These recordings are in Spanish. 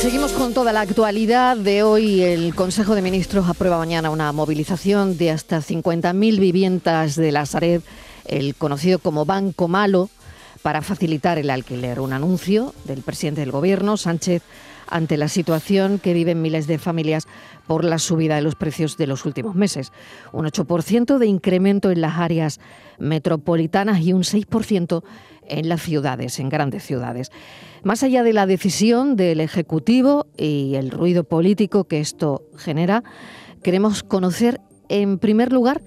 Seguimos con toda la actualidad de hoy. El Consejo de Ministros aprueba mañana una movilización de hasta 50.000 viviendas de la Sareb, el conocido como Banco Malo, para facilitar el alquiler. Un anuncio del presidente del Gobierno, Sánchez, ante la situación que viven miles de familias por la subida de los precios de los últimos meses. Un 8% de incremento en las áreas metropolitanas y un 6% en las ciudades, en grandes ciudades. Más allá de la decisión del Ejecutivo y el ruido político que esto genera, queremos conocer, en primer lugar,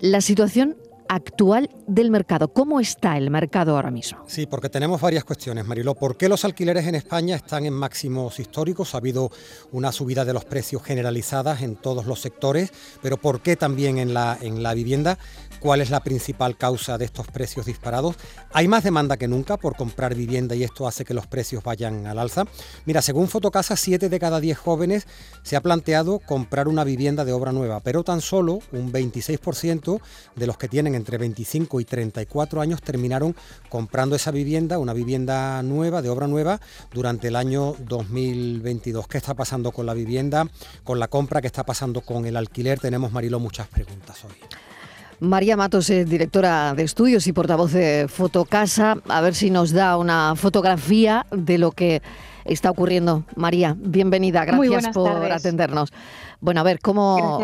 la situación actual del mercado. ¿Cómo está el mercado ahora mismo? Sí, porque tenemos varias cuestiones, Mariló. ¿Por qué los alquileres en España están en máximos históricos? Ha habido una subida de los precios generalizadas en todos los sectores, pero ¿por qué también en la, en la vivienda? ¿Cuál es la principal causa de estos precios disparados? Hay más demanda que nunca por comprar vivienda y esto hace que los precios vayan al alza. Mira, según Fotocasa, 7 de cada 10 jóvenes se ha planteado comprar una vivienda de obra nueva, pero tan solo un 26% de los que tienen entre 25 y 34 años terminaron comprando esa vivienda, una vivienda nueva, de obra nueva, durante el año 2022. ¿Qué está pasando con la vivienda, con la compra? ¿Qué está pasando con el alquiler? Tenemos, Marilo, muchas preguntas hoy. María Matos es directora de estudios y portavoz de Fotocasa. A ver si nos da una fotografía de lo que está ocurriendo. María, bienvenida, gracias por atendernos. Bueno, a ver, ¿cómo,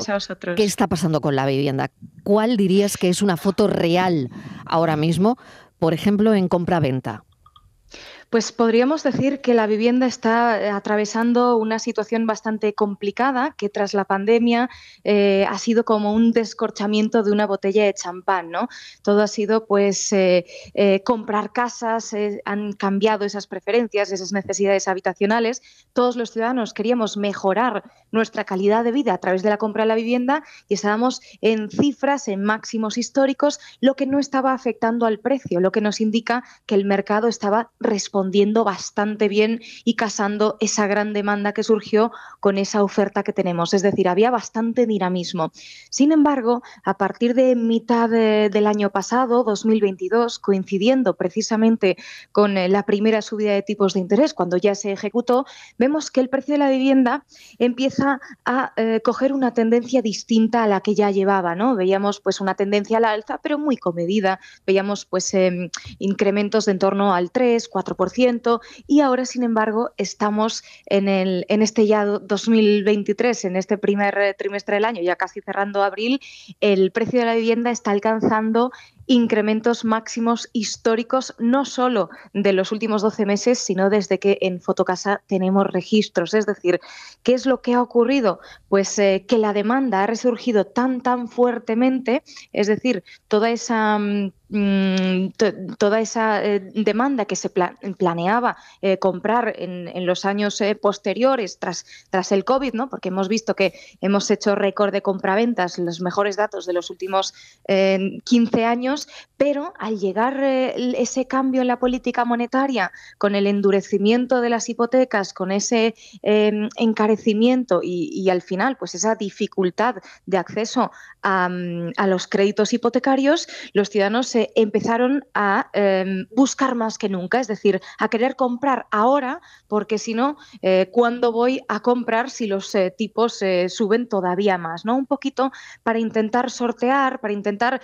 ¿qué está pasando con la vivienda? ¿Cuál dirías que es una foto real ahora mismo, por ejemplo, en compra-venta? Pues podríamos decir que la vivienda está eh, atravesando una situación bastante complicada que tras la pandemia eh, ha sido como un descorchamiento de una botella de champán, ¿no? Todo ha sido pues eh, comprar casas, han cambiado esas preferencias, esas necesidades habitacionales. Todos los ciudadanos queríamos mejorar nuestra calidad de vida a través de la compra de la vivienda y estábamos en cifras, en máximos históricos, lo que no estaba afectando al precio, lo que nos indica que el mercado estaba respondiendo respondiendo bastante bien y casando esa gran demanda que surgió con esa oferta que tenemos. Es decir, había bastante dinamismo. Sin embargo, a partir de mitad del año pasado, 2022, coincidiendo precisamente con eh, la primera subida de tipos de interés, cuando ya se ejecutó, vemos que el precio de la vivienda empieza a eh, coger una tendencia distinta a la que ya llevaba. ¿no? Veíamos pues una tendencia a la alza, pero muy comedida. Veíamos pues em, incrementos de en torno al 3, 4% y ahora, sin embargo, estamos en, el, en este ya 2023, en este primer eh, trimestre del año, ya casi cerrando abril, el precio de la vivienda está alcanzando incrementos máximos históricos, no solo de los últimos 12 meses, sino desde que en Fotocasa tenemos registros. Es decir, ¿qué es lo que ha ocurrido? Pues eh, que la demanda ha resurgido tan, tan fuertemente, es decir, toda esa... Mm, mm, toda esa eh, demanda que se planeaba eh, comprar en, los años posteriores tras, tras el COVID, ¿no? porque hemos visto que hemos hecho récord de compraventas, los mejores datos de los últimos 15 años, pero al llegar eh, ese cambio en la política monetaria, con el endurecimiento de las hipotecas, con ese em, encarecimiento y, al final, pues esa dificultad de acceso a, mm, los créditos hipotecarios, los ciudadanos se empezaron a em, buscar más que nunca, es decir, a querer comprar ahora, porque si no, eh, ¿cuándo voy a comprar si los eh, tipos suben todavía más? ¿no? Un poquito para intentar sortear, para intentar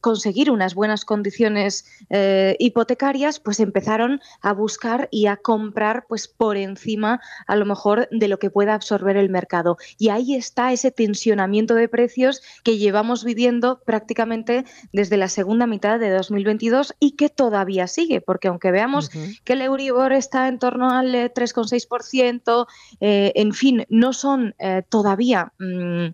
conseguir unas buenas condiciones eh, hipotecarias, pues empezaron a buscar y a comprar pues por encima a lo mejor de lo que pueda absorber el mercado. Y ahí está ese tensionamiento de precios que llevamos viviendo prácticamente desde la segunda mitad de 2022 y que todavía sigue, porque aunque veamos que el Euribor está en torno al 3,6%, eh, en fin, no son eh, todavía mm,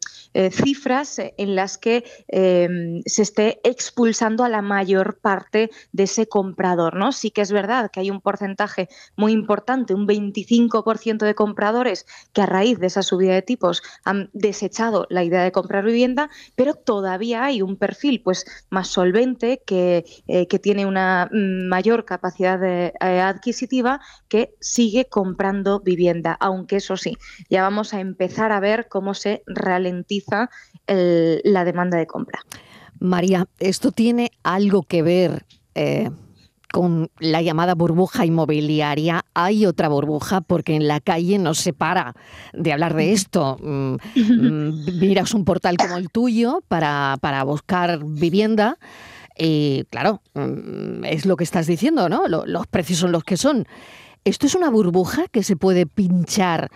cifras en las que se esté expulsando a la mayor parte de ese comprador, ¿no? Sí que es verdad que hay un porcentaje muy importante, un 25% de compradores que a raíz de esa subida de tipos han desechado la idea de comprar vivienda, pero todavía hay un perfil pues más solvente que, eh, que tiene una mayor capacidad eh, adquisitiva que sigue comprando vivienda, aunque eso sí, ya vamos a empezar a ver cómo se ralentiza la demanda de compra. María, ¿esto tiene algo que ver, eh, con la llamada burbuja inmobiliaria. Hay otra burbuja porque en la calle no se para de hablar de esto. Mm, mm, miras un portal como el tuyo para, para buscar vivienda. Y claro, mm, es lo que estás diciendo, ¿no? Los precios son los que son. ¿Esto es una burbuja que se puede pinchar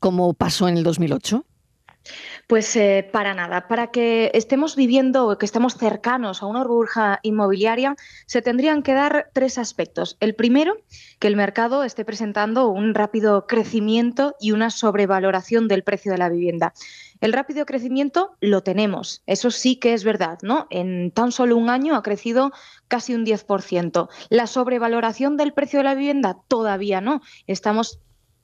como pasó en el 2008? Pues eh, para nada. Para que estemos viviendo o que estemos cercanos a una burbuja inmobiliaria, se tendrían que dar tres aspectos. El primero, que el mercado esté presentando un rápido crecimiento y una sobrevaloración del precio de la vivienda. El rápido crecimiento lo tenemos, eso sí que es verdad, ¿no? En tan solo un año ha crecido casi un 10%. La sobrevaloración del precio de la vivienda todavía no. Estamos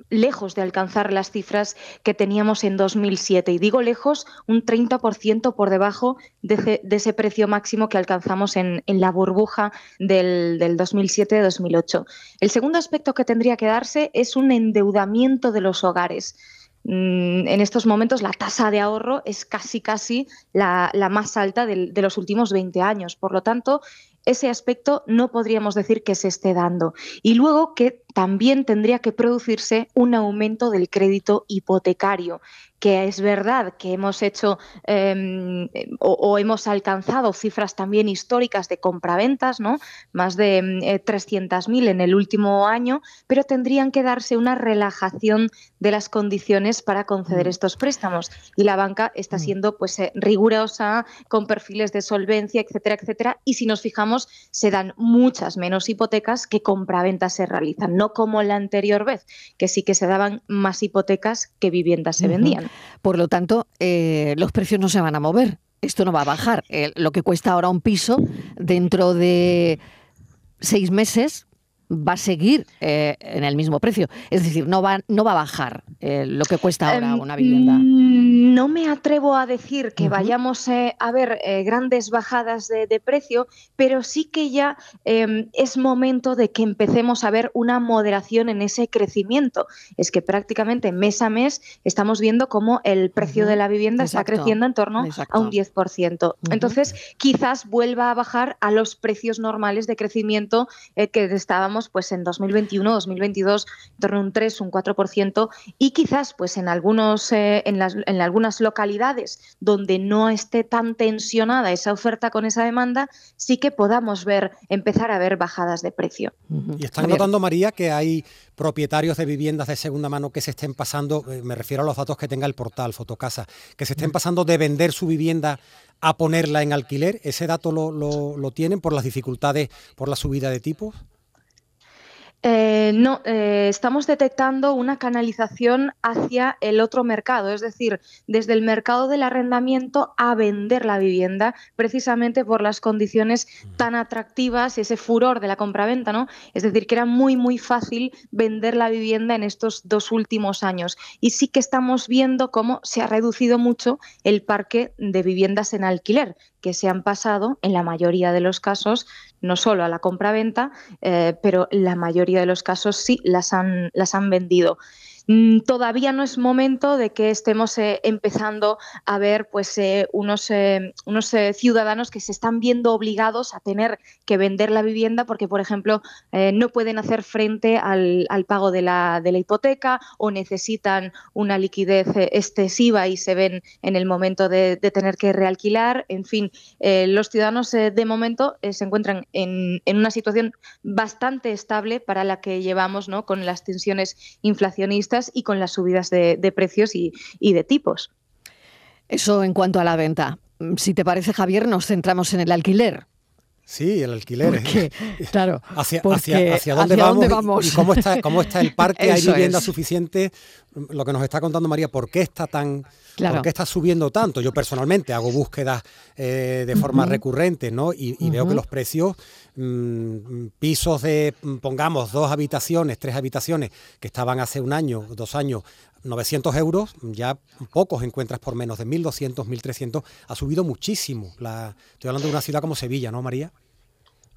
lejos de alcanzar las cifras que teníamos en 2007. Y digo lejos, un 30% por debajo de, ese precio máximo que alcanzamos en, la burbuja del, del 2007-2008. El segundo aspecto que tendría que darse es un endeudamiento de los hogares mm, en estos momentos la tasa de ahorro es casi casi la, más alta de, de, los últimos 20 años. Por lo tanto, ese aspecto no podríamos decir que se esté dando. Y luego que también tendría que producirse un aumento del crédito hipotecario, que es verdad que hemos hecho em, o, hemos alcanzado cifras también históricas de compraventas, ¿no? más de 300.000 eh, en el último año, pero tendrían que darse una relajación de las condiciones para conceder mm. estos préstamos. Y la banca está mm. siendo pues, eh, rigurosa, con perfiles de solvencia, etcétera, etcétera. Y si nos fijamos, se dan muchas menos hipotecas que compraventas se realizan no como la anterior vez, que sí que se daban más hipotecas que viviendas se vendían. Por lo tanto, eh, los precios no se van a mover. Esto no va a bajar. Eh, lo que cuesta ahora un piso, dentro de seis meses, va a seguir eh, en el mismo precio. Es decir, no va, no va a bajar lo que cuesta ahora em, una vivienda. No me atrevo a decir que vayamos eh, a ver eh, grandes bajadas de, precio, pero sí que ya em, es momento de que empecemos a ver una moderación en ese crecimiento. Es que prácticamente mes a mes estamos viendo cómo el precio de la vivienda está creciendo en torno a un 10%. Entonces, quizás vuelva a bajar a los precios normales de crecimiento eh, que estábamos pues en 2021, 2022, en torno a un 3, un 4%, y quizás pues en algunos en, las, en algunas localidades donde no esté tan tensionada esa oferta con esa demanda, sí que podamos ver, empezar a ver bajadas de precio. Y están notando, María, que hay propietarios de viviendas de segunda mano que se estén pasando, eh, me refiero a los datos que tenga el portal Fotocasa, que se estén pasando de vender su vivienda a ponerla en alquiler. ¿Ese dato lo, lo tienen por las dificultades, por la subida de tipos? Eh, no, eh, estamos detectando una canalización hacia el otro mercado, es decir, desde el mercado del arrendamiento a vender la vivienda, precisamente por las condiciones tan atractivas, ese furor de la compraventa, ¿no? Es decir, que era muy, muy fácil vender la vivienda en estos dos últimos años. Y sí que estamos viendo cómo se ha reducido mucho el parque de viviendas en alquiler, que se han pasado, en la mayoría de los casos, no solo a la compraventa, eh, pero la mayoría de los casos sí las han, las han vendido. Mm, todavía no es momento de que estemos eh, empezando a ver pues, eh, unos, eh, unos ciudadanos que se están viendo obligados a tener que vender la vivienda porque, por ejemplo, no pueden hacer frente al, pago de la, de la, hipoteca o necesitan una liquidez excesiva y se ven en el momento de, tener que realquilar. En fin, los ciudadanos de momento se encuentran en, en, una situación bastante estable para la que llevamos ¿no? con las tensiones inflacionistas y con las subidas de, precios y, y de tipos. Eso en cuanto a la venta. Si te parece, Javier, nos centramos en el alquiler. Sí, el alquiler. claro. Hacia, hacia, dónde, vamos, Y, cómo, está, cómo está el parque, hay vivienda suficiente. Lo que nos está contando María, ¿por qué está tan, ¿por qué está subiendo tanto? Yo personalmente hago búsquedas eh, de forma recurrente, ¿no? Y, veo que los precios, mm, pisos de, pongamos, dos habitaciones, tres habitaciones, que estaban hace un año, dos años, 900 euros, ya pocos encuentras por menos de 1.200, 1.300, ha subido muchísimo. La, estoy hablando de una ciudad como Sevilla, ¿no, María?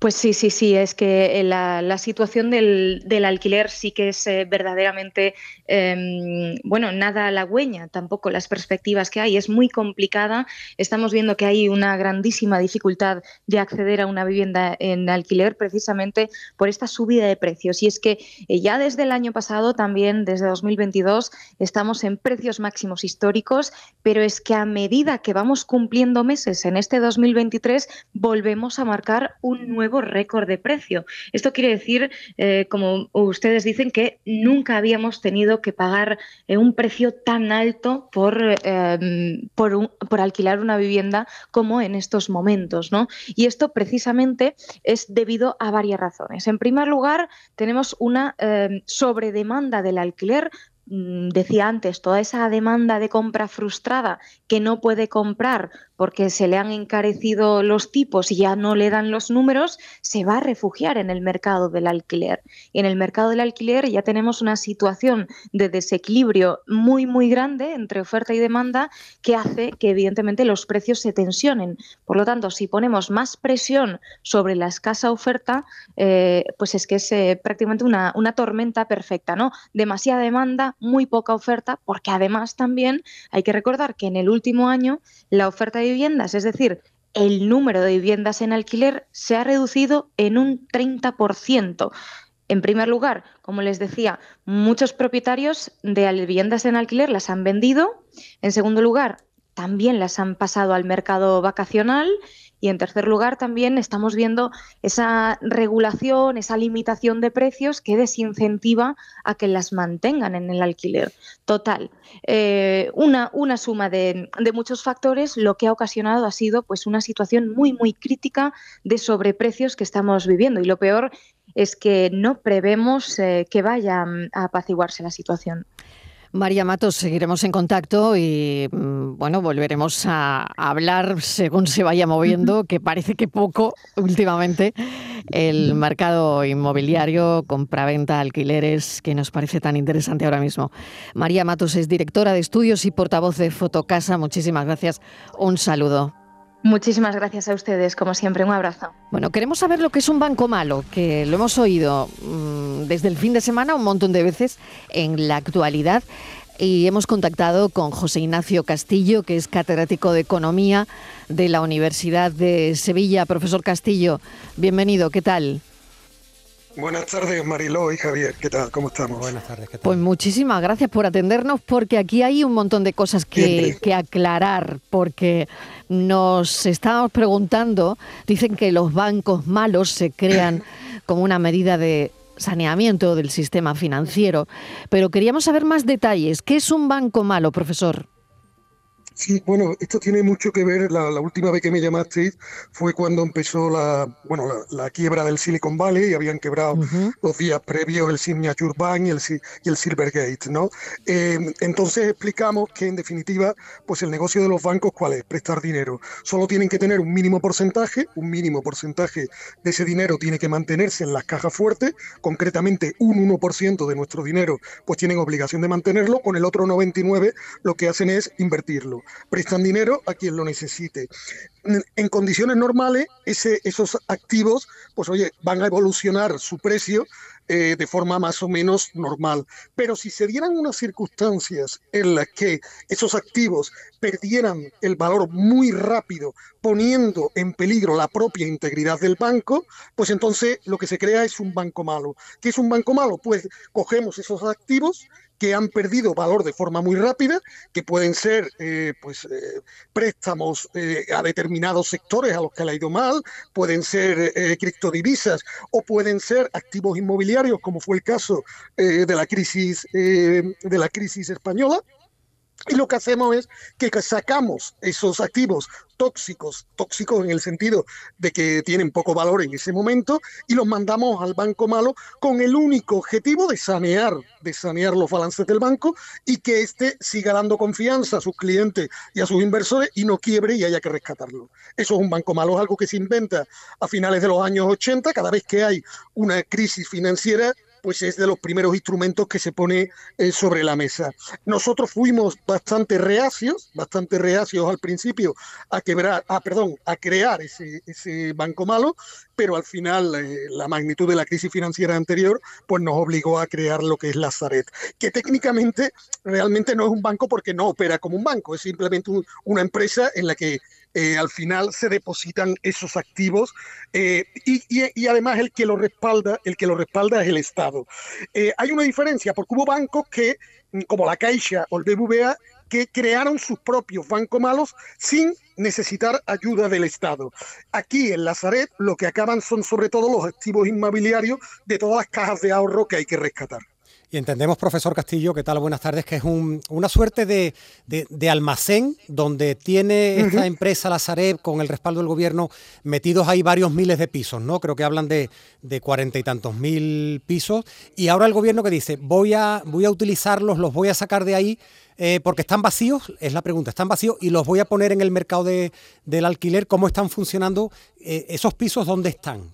Pues sí, sí, sí, es que eh, la, situación del, alquiler sí que es eh, verdaderamente, em, bueno, nada halagüeña tampoco las perspectivas que hay, es muy complicada. Estamos viendo que hay una grandísima dificultad de acceder a una vivienda en alquiler precisamente por esta subida de precios. Y es que eh, ya desde el año pasado, también desde 2022, estamos en precios máximos históricos, pero es que a medida que vamos cumpliendo meses en este 2023, volvemos a marcar un nuevo récord de precio. Esto quiere decir, eh, como ustedes dicen, que nunca habíamos tenido que pagar eh, un precio tan alto por, em, por, alquilar una vivienda como en estos momentos. ¿no? Y esto precisamente es debido a varias razones. En primer lugar, tenemos una em, sobredemanda del alquiler Mm, decía antes, toda esa demanda de compra frustrada que no puede comprar porque se le han encarecido los tipos y ya no le dan los números, se va a refugiar en el mercado del alquiler. Y en el mercado del alquiler ya tenemos una situación de desequilibrio muy, muy grande entre oferta y demanda que hace que evidentemente los precios se tensionen. Por lo tanto, si ponemos más presión sobre la escasa oferta, eh, pues es que es eh, prácticamente una, una tormenta perfecta, ¿no? Demasiada demanda, muy poca oferta, porque además también hay que recordar que en el último año la oferta viviendas, es decir, el número de viviendas en alquiler se ha reducido en un 30%. En primer lugar, como les decía, muchos propietarios de viviendas en alquiler las han vendido. En segundo lugar, también las han pasado al mercado vacacional y en tercer lugar, también estamos viendo esa regulación, esa limitación de precios que desincentiva a que las mantengan en el alquiler. Total, eh, una, una, suma de, muchos factores lo que ha ocasionado ha sido pues, una situación muy, muy crítica de sobreprecios que estamos viviendo. Y lo peor es que no prevemos eh, que vaya a apaciguarse la situación. María Matos, seguiremos en contacto y mm, bueno, volveremos a hablar según se vaya moviendo, que parece que poco últimamente el mercado inmobiliario, compraventa, alquileres, que nos parece tan interesante ahora mismo. María Matos es directora de estudios y portavoz de Fotocasa. Muchísimas gracias. Un saludo. Muchísimas gracias a ustedes, como siempre, un abrazo. Bueno, queremos saber lo que es un banco malo, que lo hemos oído mm, desde el fin de semana un montón de veces en la actualidad y hemos contactado con José Ignacio Castillo, que es catedrático de Economía de la Universidad de Sevilla. Profesor Castillo, bienvenido, ¿qué tal? Buenas tardes, Mariló y Javier. ¿Qué tal? ¿Cómo estamos? Buenas tardes. ¿qué tal? Pues muchísimas gracias por atendernos porque aquí hay un montón de cosas que, que, aclarar porque nos estábamos preguntando, dicen que los bancos malos se crean como una medida de saneamiento del sistema financiero, pero queríamos saber más detalles. ¿Qué es un banco malo, profesor? Sí, bueno, esto tiene mucho que ver, la, última vez que me llamasteis fue cuando empezó la, bueno, la, quiebra del Silicon Valley y habían quebrado los días previos el Signature Bank y el, y el Silvergate, ¿no? Eh, entonces explicamos que en definitiva, pues el negocio de los bancos, ¿cuál es? Prestar dinero. Solo tienen que tener un mínimo porcentaje, un mínimo porcentaje de ese dinero tiene que mantenerse en las cajas fuertes, concretamente un 1% de nuestro dinero, pues tienen obligación de mantenerlo, con el otro 99 lo que hacen es invertirlo prestan dinero a quien lo necesite. En condiciones normales, ese, esos activos, pues oye, van a evolucionar su precio eh, de forma más o menos normal. Pero si se dieran unas circunstancias en las que esos activos perdieran el valor muy rápido, poniendo en peligro la propia integridad del banco, pues entonces lo que se crea es un banco malo. ¿Qué es un banco malo? Pues cogemos esos activos, que han perdido valor de forma muy rápida, que pueden ser eh, pues, eh, préstamos eh, a determinados sectores a los que le ha ido mal, pueden ser criptodivisas o pueden ser activos inmobiliarios, como fue el caso de la crisis de la crisis española. Y lo que hacemos es que sacamos esos activos tóxicos, tóxicos en el sentido de que tienen poco valor en ese momento, y los mandamos al banco malo con el único objetivo de sanear, de sanear los balances del banco y que éste siga dando confianza a sus clientes y a sus inversores y no quiebre y haya que rescatarlo. Eso es un banco malo, es algo que se inventa a finales de los años 80, cada vez que hay una crisis financiera pues es de los primeros instrumentos que se pone eh, sobre la mesa. Nosotros fuimos bastante reacios, bastante reacios al principio a quebrar, ah, perdón, a crear ese, banco malo, pero al final eh, la magnitud de la crisis financiera anterior pues nos obligó a crear lo que es la Zaret, que técnicamente realmente no es un banco porque no opera como un banco, es simplemente una empresa en la que eh, al final se depositan esos activos eh, y, además el que lo respalda, el que lo respalda es el Estado. hay una diferencia porque hubo bancos que, como la Caixa o el BBVA, que crearon sus propios bancos malos sin necesitar ayuda del Estado. Aquí en Lazaret lo que acaban son sobre todo los activos inmobiliarios de todas las cajas de ahorro que hay que rescatar. Y entendemos, profesor Castillo, ¿qué tal? Buenas tardes, que es una suerte de, almacén donde tiene esta empresa, la Sareb, con el respaldo del gobierno, metidos ahí varios miles de pisos, ¿no? Creo que hablan de, cuarenta y tantos mil pisos. Y ahora el gobierno que dice, voy a, voy a utilizarlos, los voy a sacar de ahí, eh, porque están vacíos, es la pregunta, están vacíos y los voy a poner en el mercado del alquiler. ¿Cómo están funcionando eh, esos pisos? ¿Dónde están?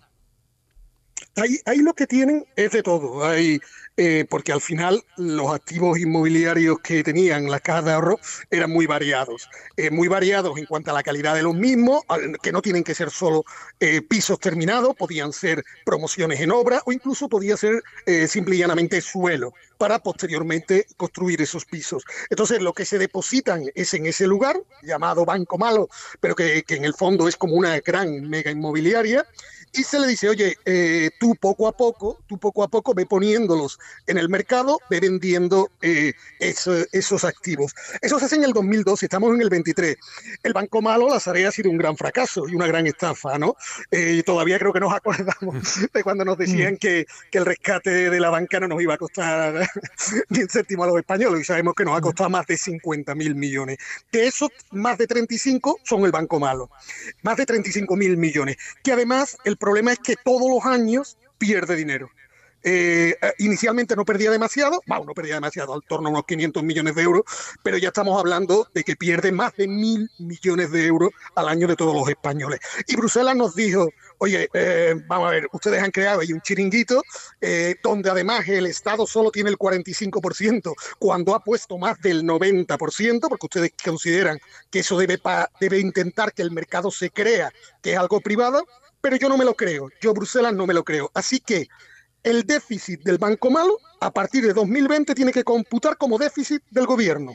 Ahí, lo que tienen es de todo. Hay eh, porque al final los activos inmobiliarios que tenían las cajas de ahorro eran muy variados, eh, muy variados en cuanto a la calidad de los mismos, que no tienen que ser solo eh, pisos terminados, podían ser promociones en obra o incluso podía ser simple y llanamente suelo para posteriormente construir esos pisos. Entonces lo que se depositan es en ese lugar, llamado Banco Malo, pero que, que en el fondo es como una gran mega inmobiliaria, y se le dice, oye, eh, tú poco a poco, tú poco a poco ve poniéndolos en el mercado, ve vendiendo eh, esos activos. Eso se hace en el 2012, estamos en el 23. El Banco Malo, la Sarea ha sido un gran fracaso y una gran estafa, ¿no? Eh, todavía creo que nos acordamos de cuando nos decían que, que, el rescate de la banca no nos iba a costar ni un céntimo a los españoles y sabemos que nos ha costado más de 50 mil millones. De esos, más de 35 son el Banco Malo. Más de 35 mil millones. Que además el problema es que todos los años pierde dinero. Eh, eh, inicialmente no perdía demasiado, bueno, no perdía demasiado, al torno a unos 500 millones de euros, pero ya estamos hablando de que pierde más de mil millones de euros al año de todos los españoles. Y Bruselas nos dijo, oye, eh, vamos a ver, ustedes han creado ahí un chiringuito donde además el Estado solo tiene el 45% cuando ha puesto más del 90%, porque ustedes consideran que eso debe, debe intentar que el mercado se crea que es algo privado, pero yo no me lo creo, yo Bruselas no me lo creo. Así que el déficit del Banco Malo a partir de 2020 tiene que computar como déficit del gobierno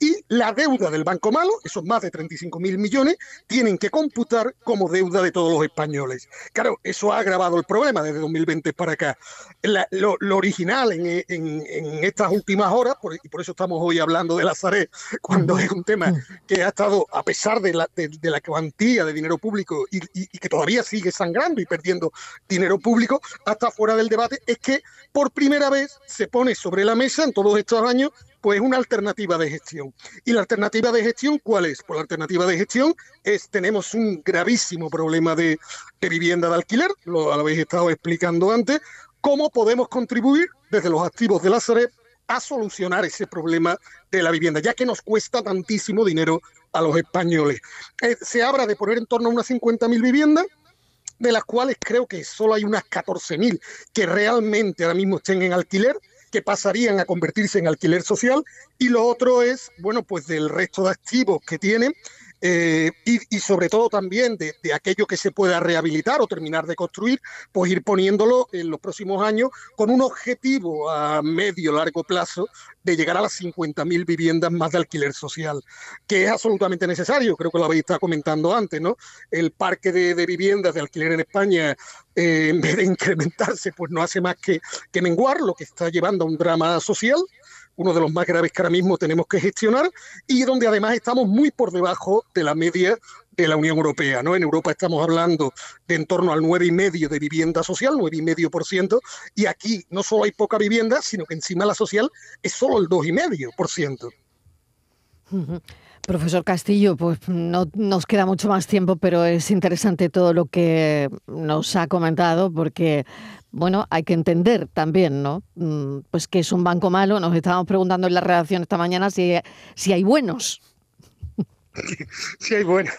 y la deuda del Banco Malo, esos más de 35 mil millones, tienen que computar como deuda de todos los españoles. Claro, eso ha agravado el problema desde 2020 para acá. lo, original en, estas últimas horas, y por eso estamos hoy hablando de la Zaret, cuando es un tema que ha estado, a pesar de la, cuantía de dinero público y que todavía sigue sangrando y perdiendo dinero público, hasta fuera del debate, es que por primera vez se pone sobre la mesa en todos estos años pues una alternativa de gestión. ¿Y la alternativa de gestión cuál es? Pues la alternativa de gestión es, tenemos un gravísimo problema de, vivienda de alquiler, lo habéis estado explicando antes, cómo podemos contribuir desde los activos de la Sareb a solucionar ese problema de la vivienda, ya que nos cuesta tantísimo dinero a los españoles. Eh, se habla de poner en torno a unas 50.000 viviendas, de las cuales creo que solo hay unas 14.000 que realmente ahora mismo estén en alquiler que pasarían a convertirse en alquiler social y lo otro es, bueno, pues del resto de activos que tienen eh, y, sobre todo también de, aquello que se pueda rehabilitar o terminar de construir, pues ir poniéndolo en los próximos años con un objetivo a medio largo plazo de llegar a las 50.000 viviendas más de alquiler social, que es absolutamente necesario, creo que lo habéis estado comentando antes, ¿no? El parque de, viviendas de alquiler en España, eh, en vez de incrementarse, pues no hace más que, que menguar, lo que está llevando a un drama social uno de los más graves que ahora mismo tenemos que gestionar y donde además estamos muy por debajo de la media de la Unión Europea. ¿no? En Europa estamos hablando de en torno al 9,5% de vivienda social, 9,5%, y aquí no solo hay poca vivienda, sino que encima la social es solo el 2,5%. Profesor Castillo, pues no nos queda mucho más tiempo, pero es interesante todo lo que nos ha comentado porque bueno, hay que entender también, ¿no? Mm, pues que es un banco malo. Nos estábamos preguntando en la redacción esta mañana si, si hay buenos. Sí, hay bueno.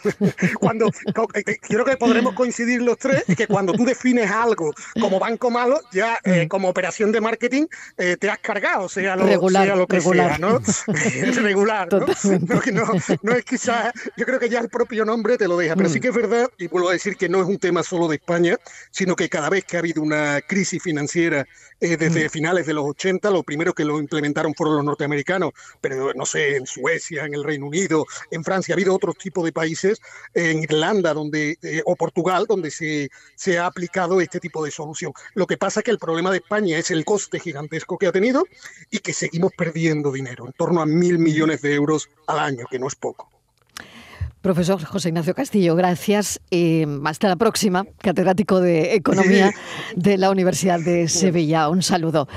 Cuando, eh, eh, creo que podremos coincidir los tres que cuando tú defines algo como banco malo, ya eh, mm. como operación de marketing te has cargado, sea lo, regular, sea lo que regular. sea, ¿no? regular, ¿no? No, no, es quizás, yo creo que ya el propio nombre te lo deja, pero sí mm. que es verdad, y vuelvo a decir que no es un tema solo de España, sino que cada vez que ha habido una crisis financiera desde mm. finales de los 80, lo primero que lo implementaron fueron los norteamericanos, pero no sé, en Suecia, en el Reino Unido, en Francia, ha habido otros tipos de países, en Irlanda donde, eh, o Portugal, donde se, se ha aplicado este tipo de solución. Lo que pasa es que el problema de España es el coste gigantesco que ha tenido y que seguimos perdiendo dinero, en torno a mil millones de euros al año, que no es poco. Profesor José Ignacio Castillo, gracias. y hasta la próxima, catedrático de Economía de la Universidad de Sevilla. Un saludo.